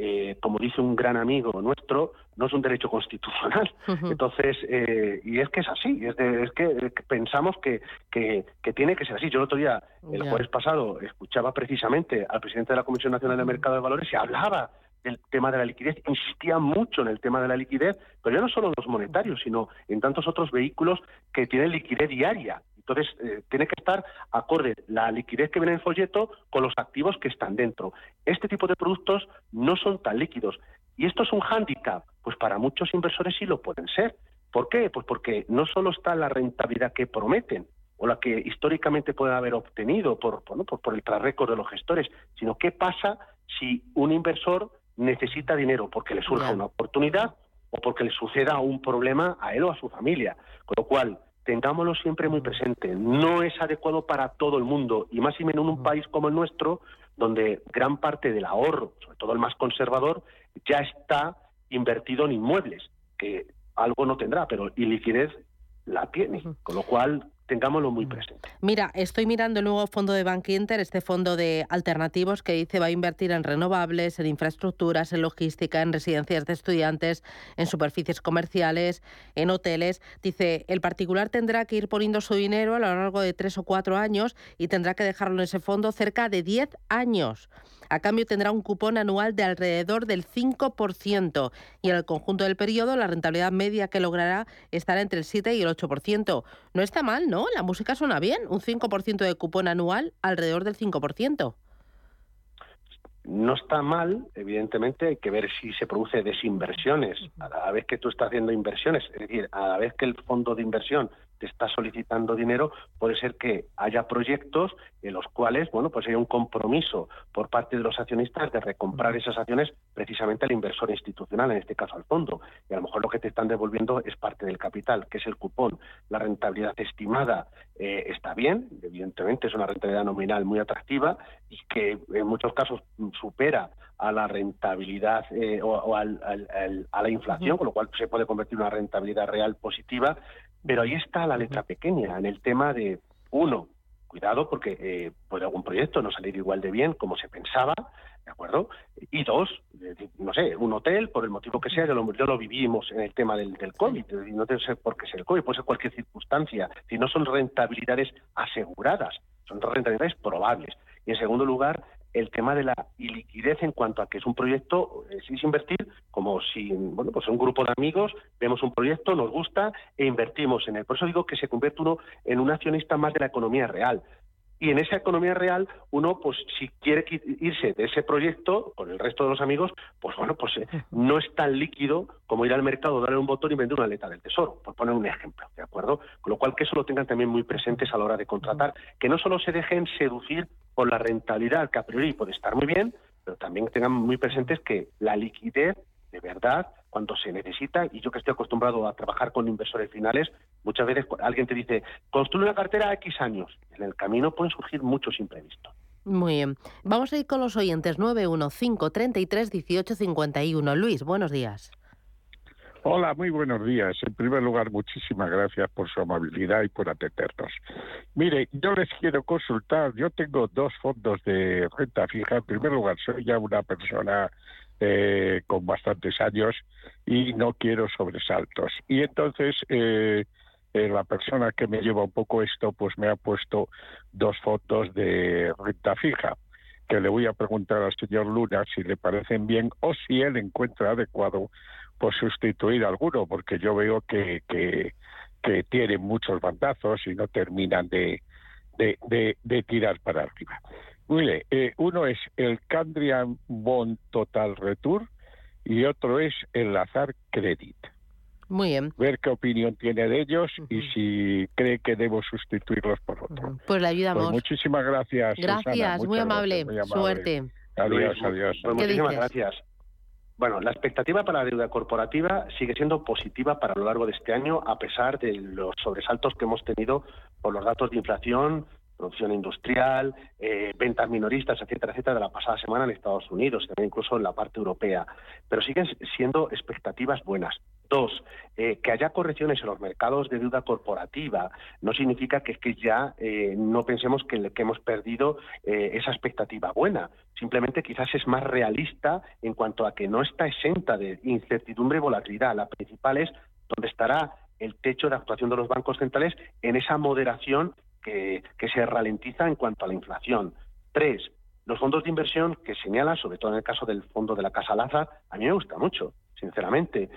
Speaker 9: eh, como dice un gran amigo nuestro, no es un derecho constitucional. *laughs* Entonces, eh, y es que es así, es, que, pensamos que, que, tiene que ser así. Yo el otro día, el jueves pasado, escuchaba precisamente al presidente de la Comisión Nacional del Mercado de Valores y hablaba del tema de la liquidez, insistía mucho en el tema de la liquidez, pero ya no solo en los monetarios, sino en tantos otros vehículos que tienen liquidez diaria. Entonces, eh, tiene que estar acorde la liquidez que viene en el folleto con los activos que están dentro. Este tipo de productos no son tan líquidos. ¿Y esto es un hándicap? Pues para muchos inversores sí lo pueden ser. ¿Por qué? Pues porque no solo está la rentabilidad que prometen o la que históricamente pueden haber obtenido por, por, el tras de los gestores, sino qué pasa si un inversor necesita dinero porque le surja una oportunidad o porque le suceda un problema a él o a su familia. Con lo cual, tengámoslo siempre muy presente. No es adecuado para todo el mundo, y más y menos en un país como el nuestro, donde gran parte del ahorro, sobre todo el más conservador, ya está invertido en inmuebles, que algo no tendrá, pero y liquidez la tiene. Con lo cual, tengámoslo muy presente.
Speaker 6: Mira, estoy mirando el nuevo fondo de Bank Inter, este fondo de alternativos que dice va a invertir en renovables, en infraestructuras, en logística, en residencias de estudiantes, en superficies comerciales, en hoteles. Dice, el particular tendrá que ir poniendo su dinero a lo largo de tres o cuatro años y tendrá que dejarlo en ese fondo cerca de diez años. A cambio tendrá un cupón anual de alrededor del 5% y en el conjunto del periodo la rentabilidad media que logrará estará entre el 7 y el 8%. No está mal, ¿no? La música suena bien, un 5% de cupón anual alrededor del 5%.
Speaker 9: No está mal, evidentemente, hay que ver si se produce desinversiones. A la vez que tú estás haciendo inversiones, es decir, a la vez que el fondo de inversión te está solicitando dinero, puede ser que haya proyectos en los cuales, bueno, pues haya un compromiso por parte de los accionistas de recomprar esas acciones precisamente al inversor institucional, en este caso al fondo. Y a lo mejor lo que te están devolviendo es parte del capital, que es el cupón. La rentabilidad estimada eh, está bien, evidentemente es una rentabilidad nominal muy atractiva y que en muchos casos supera a la rentabilidad eh, o, a la inflación, con lo cual se puede convertir en una rentabilidad real positiva, pero ahí está la letra pequeña, en el tema de, uno, cuidado porque eh, puede algún proyecto no salir igual de bien como se pensaba, ¿de acuerdo? Y dos, no sé, un hotel, por el motivo que sea, ya lo, lo vivimos en el tema del, del COVID, y no debe ser porque sea el COVID, puede ser cualquier circunstancia, si no son rentabilidades aseguradas, son rentabilidades probables. Y en segundo lugar, el tema de la iliquidez en cuanto a que es un proyecto, es invertir como si, bueno, pues un grupo de amigos vemos un proyecto, nos gusta e invertimos en él. Por eso digo que se convierte uno en un accionista más de la economía real. Y en esa economía real, uno, pues si quiere irse de ese proyecto con el resto de los amigos, pues bueno, pues eh, no es tan líquido como ir al mercado, darle un botón y vender una aleta del tesoro, por poner un ejemplo, ¿de acuerdo? Con lo cual que eso lo tengan también muy presentes a la hora de contratar, que no solo se dejen seducir por la rentabilidad, que a priori puede estar muy bien, pero también tengan muy presentes que la liquidez de verdad cuando se necesita, y yo que estoy acostumbrado a trabajar con inversores finales, muchas veces alguien te dice, construye una cartera a X años. En el camino pueden surgir muchos imprevistos.
Speaker 6: Muy bien. Vamos a ir con los oyentes 915331851. Luis, buenos días.
Speaker 10: Hola, muy buenos días. En primer lugar, muchísimas gracias por su amabilidad y por atendernos. Mire, yo les quiero consultar, yo tengo dos fondos de renta fija. En primer lugar, soy ya una persona eh, con bastantes años y no quiero sobresaltos. Y entonces eh, la persona que me lleva un poco esto, pues me ha puesto dos fotos de renta fija que le voy a preguntar al señor Luna si le parecen bien o si él encuentra adecuado por sustituir alguno, porque yo veo que, que, que tienen muchos bandazos y no terminan de, de, de tirar para arriba. Mire, eh, uno es el Candrian Bond Total Return y otro es el Lazar Credit.
Speaker 6: Muy bien.
Speaker 10: Ver qué opinión tiene de ellos y si cree que debo sustituirlos por otro.
Speaker 6: Pues le ayudamos.
Speaker 10: Pues muchísimas gracias.
Speaker 6: Gracias, muy, amable.
Speaker 10: gracias, muy amable.
Speaker 6: Suerte.
Speaker 10: Adiós,
Speaker 9: Luis,
Speaker 10: adiós.
Speaker 9: pues
Speaker 6: ¿Qué
Speaker 9: muchísimas
Speaker 6: dices?
Speaker 9: gracias. Bueno, la expectativa para la deuda corporativa sigue siendo positiva para lo largo de este año, a pesar de los sobresaltos que hemos tenido por los datos de inflación, producción industrial, eh, ventas minoristas, etcétera, etcétera, de la pasada semana en Estados Unidos, también incluso en la parte europea. Pero siguen siendo expectativas buenas. Dos, eh, que haya correcciones en los mercados de deuda corporativa no significa que, que ya eh, no pensemos que, que hemos perdido esa expectativa buena. Simplemente quizás es más realista en cuanto a que no está exenta de incertidumbre y volatilidad. La principal es dónde estará el techo de actuación de los bancos centrales en esa moderación que, se ralentiza en cuanto a la inflación. Tres, los fondos de inversión que señala, sobre todo en el caso del fondo de la Casa Laza, a mí me gusta mucho, sinceramente.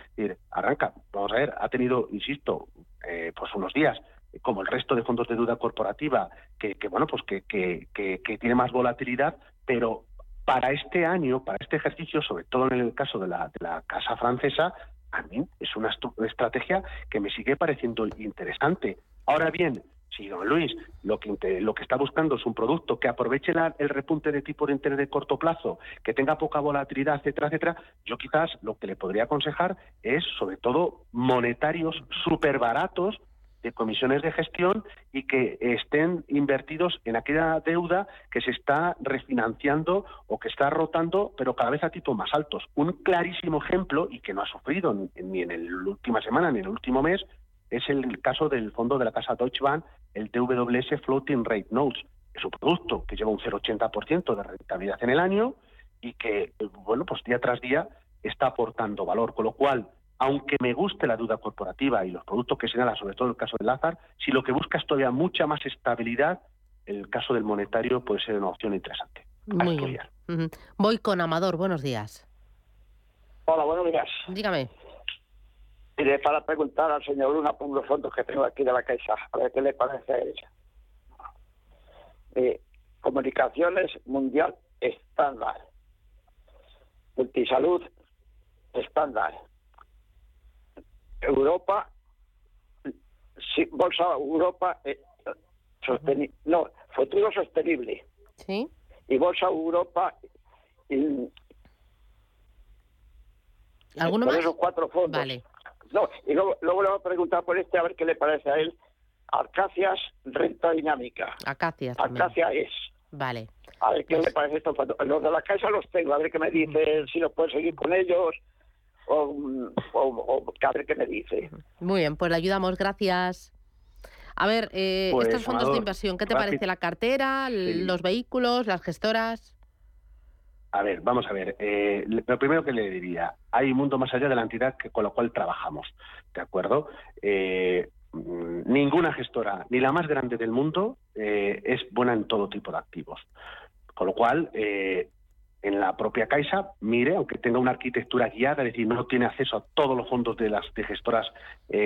Speaker 9: Arranca, vamos a ver, ha tenido, insisto, eh, pues unos días, eh, como el resto de fondos de deuda corporativa, que, bueno, pues que, que, tiene más volatilidad, pero para este año, para este ejercicio, sobre todo en el caso de la, de la Casa Francesa, a mí es una estrategia que me sigue pareciendo interesante. Ahora bien, si don Luis lo que, lo que está buscando es un producto que aproveche el repunte de tipo de interés de corto plazo, que tenga poca volatilidad, etcétera, etcétera, yo quizás lo que le podría aconsejar es sobre todo monetarios súper baratos de comisiones de gestión y que estén invertidos en aquella deuda que se está refinanciando o que está rotando, pero cada vez a tipos más altos. Un clarísimo ejemplo, y que no ha sufrido ni en la última semana ni en el último mes, es el caso del fondo de la casa Deutsche Bank, el DWS Floating Rate Notes. Es un producto que lleva un 0,80% de rentabilidad en el año y que, bueno, pues día tras día está aportando valor. Con lo cual, aunque me guste la deuda corporativa y los productos que señala, sobre todo el caso del Lazar, si lo que busca es todavía mucha más estabilidad, el caso del monetario puede ser una opción interesante.
Speaker 6: Muy bien. Ujú. Voy con Amador. Buenos días.
Speaker 11: Hola, buenos días.
Speaker 6: Dígame.
Speaker 11: Mire, para preguntar al señor Luna por unos fondos que tengo aquí de la Caixa, a ver qué le parece a ella. Eh, Comunicaciones Mundial Estándar. Multisalud Estándar. Europa, sí, Bolsa Europa, eh, sosteni- no, Futuro Sostenible.
Speaker 6: Sí.
Speaker 11: Y Bolsa Europa, y-
Speaker 6: ¿Alguno
Speaker 11: por
Speaker 6: más?
Speaker 11: esos cuatro fondos.
Speaker 6: Vale.
Speaker 11: No, y luego, luego le voy a preguntar por este a ver qué le parece a él. Arcacias Renta Dinámica.
Speaker 6: Acacias.
Speaker 11: Arcacia es.
Speaker 6: Vale.
Speaker 11: A ver qué le parece esto. Los de la Caixa los tengo, a ver qué me dice, si los puedo seguir con ellos, o, o, o a ver qué me dice.
Speaker 6: Muy bien, pues le ayudamos. Gracias. A ver, eh,
Speaker 9: Pues,
Speaker 6: estos fondos de inversión, ¿qué te parece? ¿La cartera,
Speaker 9: Sí.
Speaker 6: los vehículos, las gestoras?
Speaker 9: A ver, vamos a ver. eh, lo primero que le diría, hay un mundo más allá de la entidad que, con la cual trabajamos, ¿de acuerdo? Eh, mm, ninguna gestora, ni la más grande del mundo, eh, es buena en todo tipo de activos. Con lo cual, en la propia Caixa, mire, aunque tenga una arquitectura guiada, es decir, no tiene acceso a todos los fondos de las de gestoras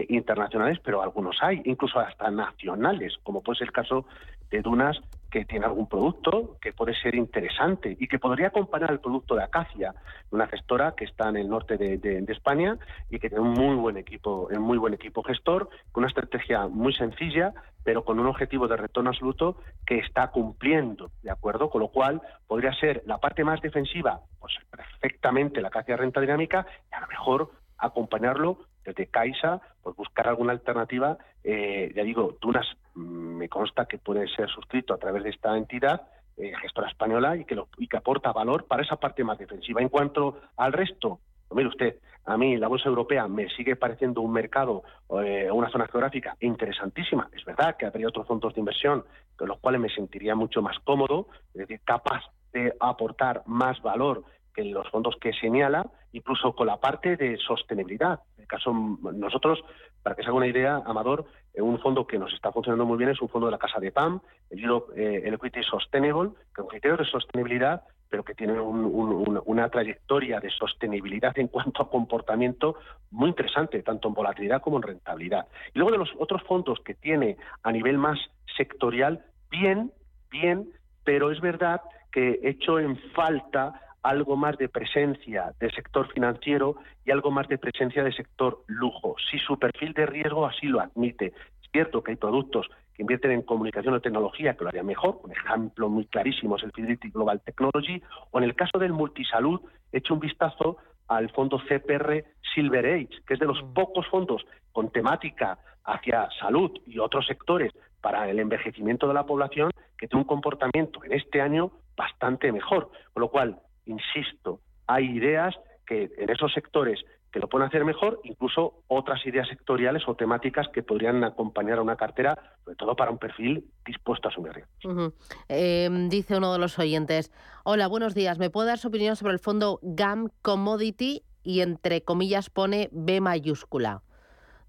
Speaker 9: internacionales, pero algunos hay, incluso hasta nacionales, como puede ser el caso de Dunas, que tiene algún producto que puede ser interesante y que podría acompañar al producto de Acacia, una gestora que está en el norte de, de- de España y que tiene un muy buen equipo, un muy buen equipo gestor, con una estrategia muy sencilla, pero con un objetivo de retorno absoluto que está cumpliendo, ¿de acuerdo? Con lo cual podría ser la parte más defensiva, pues perfectamente la Acacia Renta Dinámica, y a lo mejor acompañarlo desde Caixa, pues buscar alguna alternativa. Eh, ya digo, Dunas mm, me consta que puede ser suscrito a través de esta entidad eh, gestora española y que, lo- y que aporta valor para esa parte más defensiva. En cuanto al resto, mire usted, a mí la bolsa europea me sigue pareciendo un mercado, eh, una zona geográfica interesantísima. Es verdad que habría otros fondos de inversión con los cuales me sentiría mucho más cómodo, es decir, capaz de aportar más valor que los fondos que señala, incluso con la parte de sostenibilidad. En el caso, nosotros, para que se haga una idea, Amador, eh, un fondo que nos está funcionando muy bien es un fondo de la casa de PAM, el Europe eh, Equity Sustainable, con criterios de sostenibilidad, pero que tiene un- un- un- una trayectoria de sostenibilidad en cuanto a comportamiento muy interesante, tanto en volatilidad como en rentabilidad. Y luego de los otros fondos que tiene a nivel más sectorial, bien, bien, pero es verdad que echó en falta algo más de presencia del sector financiero y algo más de presencia del sector lujo, si su perfil de riesgo así lo admite. Es cierto que hay productos que invierten en comunicación o tecnología que lo harían mejor, un ejemplo muy clarísimo es el Fidelity Global Technology, o en el caso del multisalud, he hecho un vistazo al fondo CPR Silver Age, que es de los pocos fondos con temática hacia salud y otros sectores para el envejecimiento de la población que tiene un comportamiento en este año bastante mejor. Con lo cual, insisto, hay ideas que en esos sectores que lo pueden hacer mejor, incluso otras ideas sectoriales o temáticas que podrían acompañar a una cartera, sobre todo para un perfil dispuesto a asumir riesgos.
Speaker 6: Eh, dice uno de los oyentes, hola, buenos días, ¿me puede dar su opinión sobre el fondo GAM Commodity y entre comillas pone B mayúscula?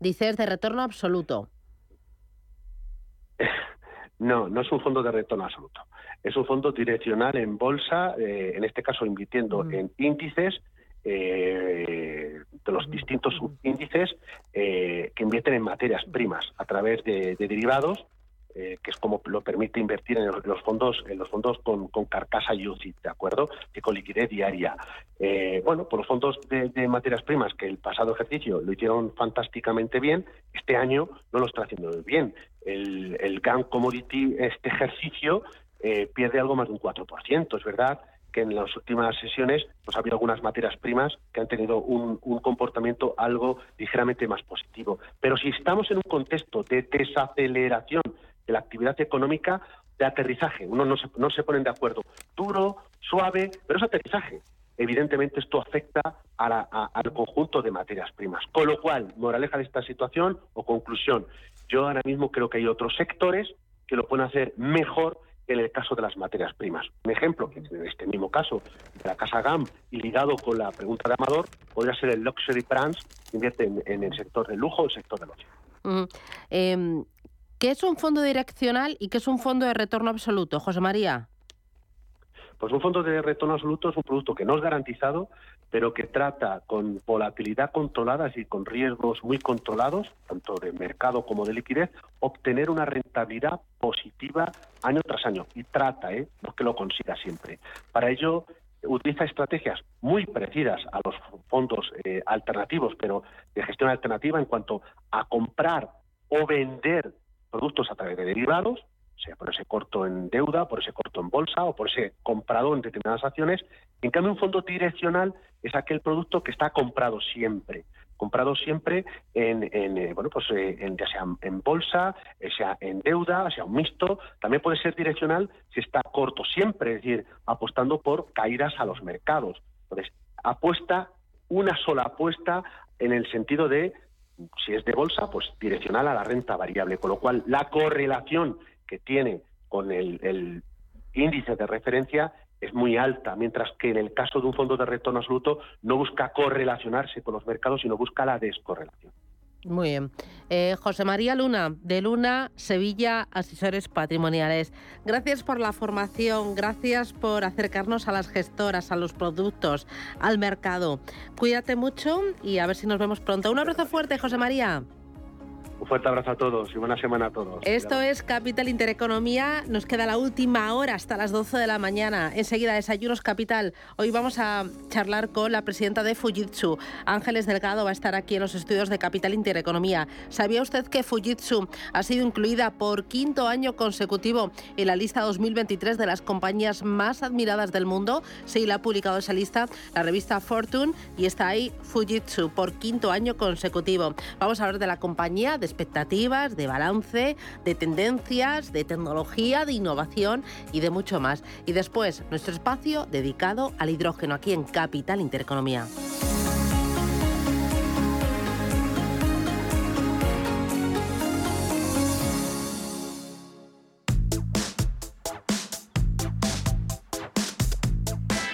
Speaker 6: Dice, es de retorno absoluto.
Speaker 9: No, no es un fondo de retorno absoluto. Es un fondo direccional en bolsa, eh, en este caso invirtiendo en índices eh, de los distintos subíndices eh, que invierten en materias primas a través de, derivados, eh, que es como lo permite invertir en los, fondos en los fondos con, carcasa UCIT, ¿de acuerdo? Y con liquidez diaria. bueno, por los fondos de, materias primas que el pasado ejercicio lo hicieron fantásticamente bien, este año no lo está haciendo bien. El, el GAN Commodity este ejercicio pierde algo más de un 4%, es verdad que en las últimas sesiones pues ha habido algunas materias primas que han tenido un, comportamiento algo ligeramente más positivo. Pero si estamos en un contexto de desaceleración la actividad económica, de aterrizaje, uno no se, no se ponen de acuerdo, duro, suave, pero es aterrizaje. Evidentemente esto afecta al conjunto de materias primas. Con lo cual, moraleja de esta situación o conclusión, yo ahora mismo creo que hay otros sectores que lo pueden hacer mejor en el caso de las materias primas. Un ejemplo, que en este mismo caso de la casa GAM y ligado con la pregunta de Amador, podría ser el Luxury Brands, que invierte en, el sector del lujo, el sector del ocio.
Speaker 6: Em, ¿Qué es un fondo direccional y qué es un fondo de retorno absoluto, José María?
Speaker 9: Pues un fondo de retorno absoluto es un producto que no es garantizado, pero que trata con volatilidad controlada, decir, con riesgos muy controlados, tanto de mercado como de liquidez, obtener una rentabilidad positiva año tras año. Y trata, ¿eh? no que lo consiga siempre. Para ello, utiliza estrategias muy parecidas a los fondos eh, alternativos, pero de gestión alternativa en cuanto a comprar o vender productos a través de derivados, sea por ese corto en deuda, por ese corto en bolsa o por ese comprado en determinadas acciones. En cambio, un fondo direccional es aquel producto que está comprado siempre, comprado siempre en, eh, bueno, pues eh, en, ya sea en bolsa, eh, sea en deuda, sea un mixto. También puede ser direccional si está corto siempre, es decir, apostando por caídas a los mercados. Entonces, apuesta una sola apuesta en el sentido de si es de bolsa, pues direccional a la renta variable, con lo cual la correlación que tiene con el, índice de referencia es muy alta, mientras que en el caso de un fondo de retorno absoluto no busca correlacionarse con los mercados, sino busca la descorrelación.
Speaker 6: Muy bien. Eh, José María Luna, de Luna, Sevilla, Asesores Patrimoniales. Gracias por la formación, gracias por acercarnos a las gestoras, a los productos, al mercado. Cuídate mucho y a ver si nos vemos pronto. Un abrazo fuerte, José María.
Speaker 9: Un fuerte abrazo a todos y buena semana a todos.
Speaker 6: Esto es Capital Intereconomía. Nos queda la última hora hasta las 12 de la mañana. Enseguida, Desayunos Capital. Hoy vamos a charlar con la presidenta de Fujitsu. Ángeles Delgado va a estar aquí en los estudios de Capital Intereconomía. ¿Sabía usted que Fujitsu ha sido incluida por quinto año consecutivo en la lista 2023 de las compañías más admiradas del mundo? Sí, la ha publicado esa lista la revista Fortune y está ahí Fujitsu por quinto año consecutivo. Vamos a hablar de la compañía, de expectativas, de balance, de tendencias, de tecnología, de innovación y de mucho más. Y después, nuestro espacio dedicado al hidrógeno aquí en Capital Intereconomía.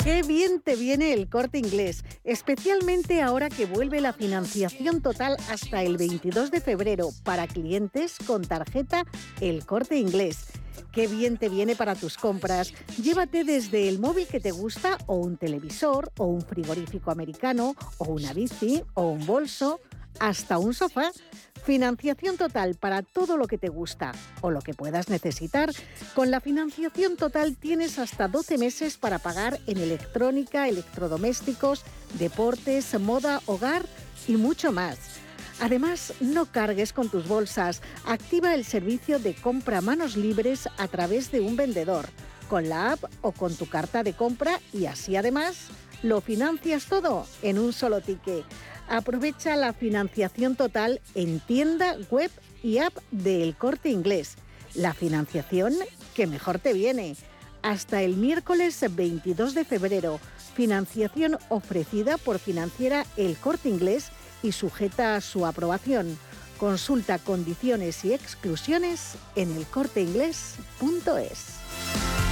Speaker 12: Qué bien te viene el corte inglés, especialmente ahora que vuelve la financiación total hasta el 22 de febrero para clientes con tarjeta El corte inglés. Qué bien te viene para tus compras. Llévate desde el móvil que te gusta o un televisor o un frigorífico americano o una bici o un bolso hasta un sofá Financiación total para todo lo que te gusta o lo que puedas necesitar. Con la financiación total tienes hasta 12 meses para pagar en electrónica, electrodomésticos, deportes, moda, hogar y mucho más. Además, no cargues con tus bolsas. Activa el servicio de compra manos libres a través de un vendedor, con la app o con tu carta de compra y así además lo financias todo en un solo ticket. Aprovecha la financiación total en tienda, web y app del Corte Inglés. La financiación que mejor te viene. Hasta el miércoles 22 de febrero. Financiación ofrecida por financiera El Corte Inglés y sujeta a su aprobación. Consulta condiciones y exclusiones en elcorteinglés.es.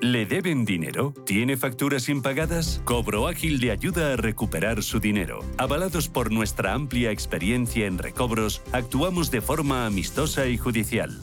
Speaker 2: ¿Le deben dinero? ¿Tiene facturas impagadas? Cobro Ágil le ayuda a recuperar su dinero. Avalados por nuestra amplia experiencia en recobros, actuamos de forma amistosa y judicial.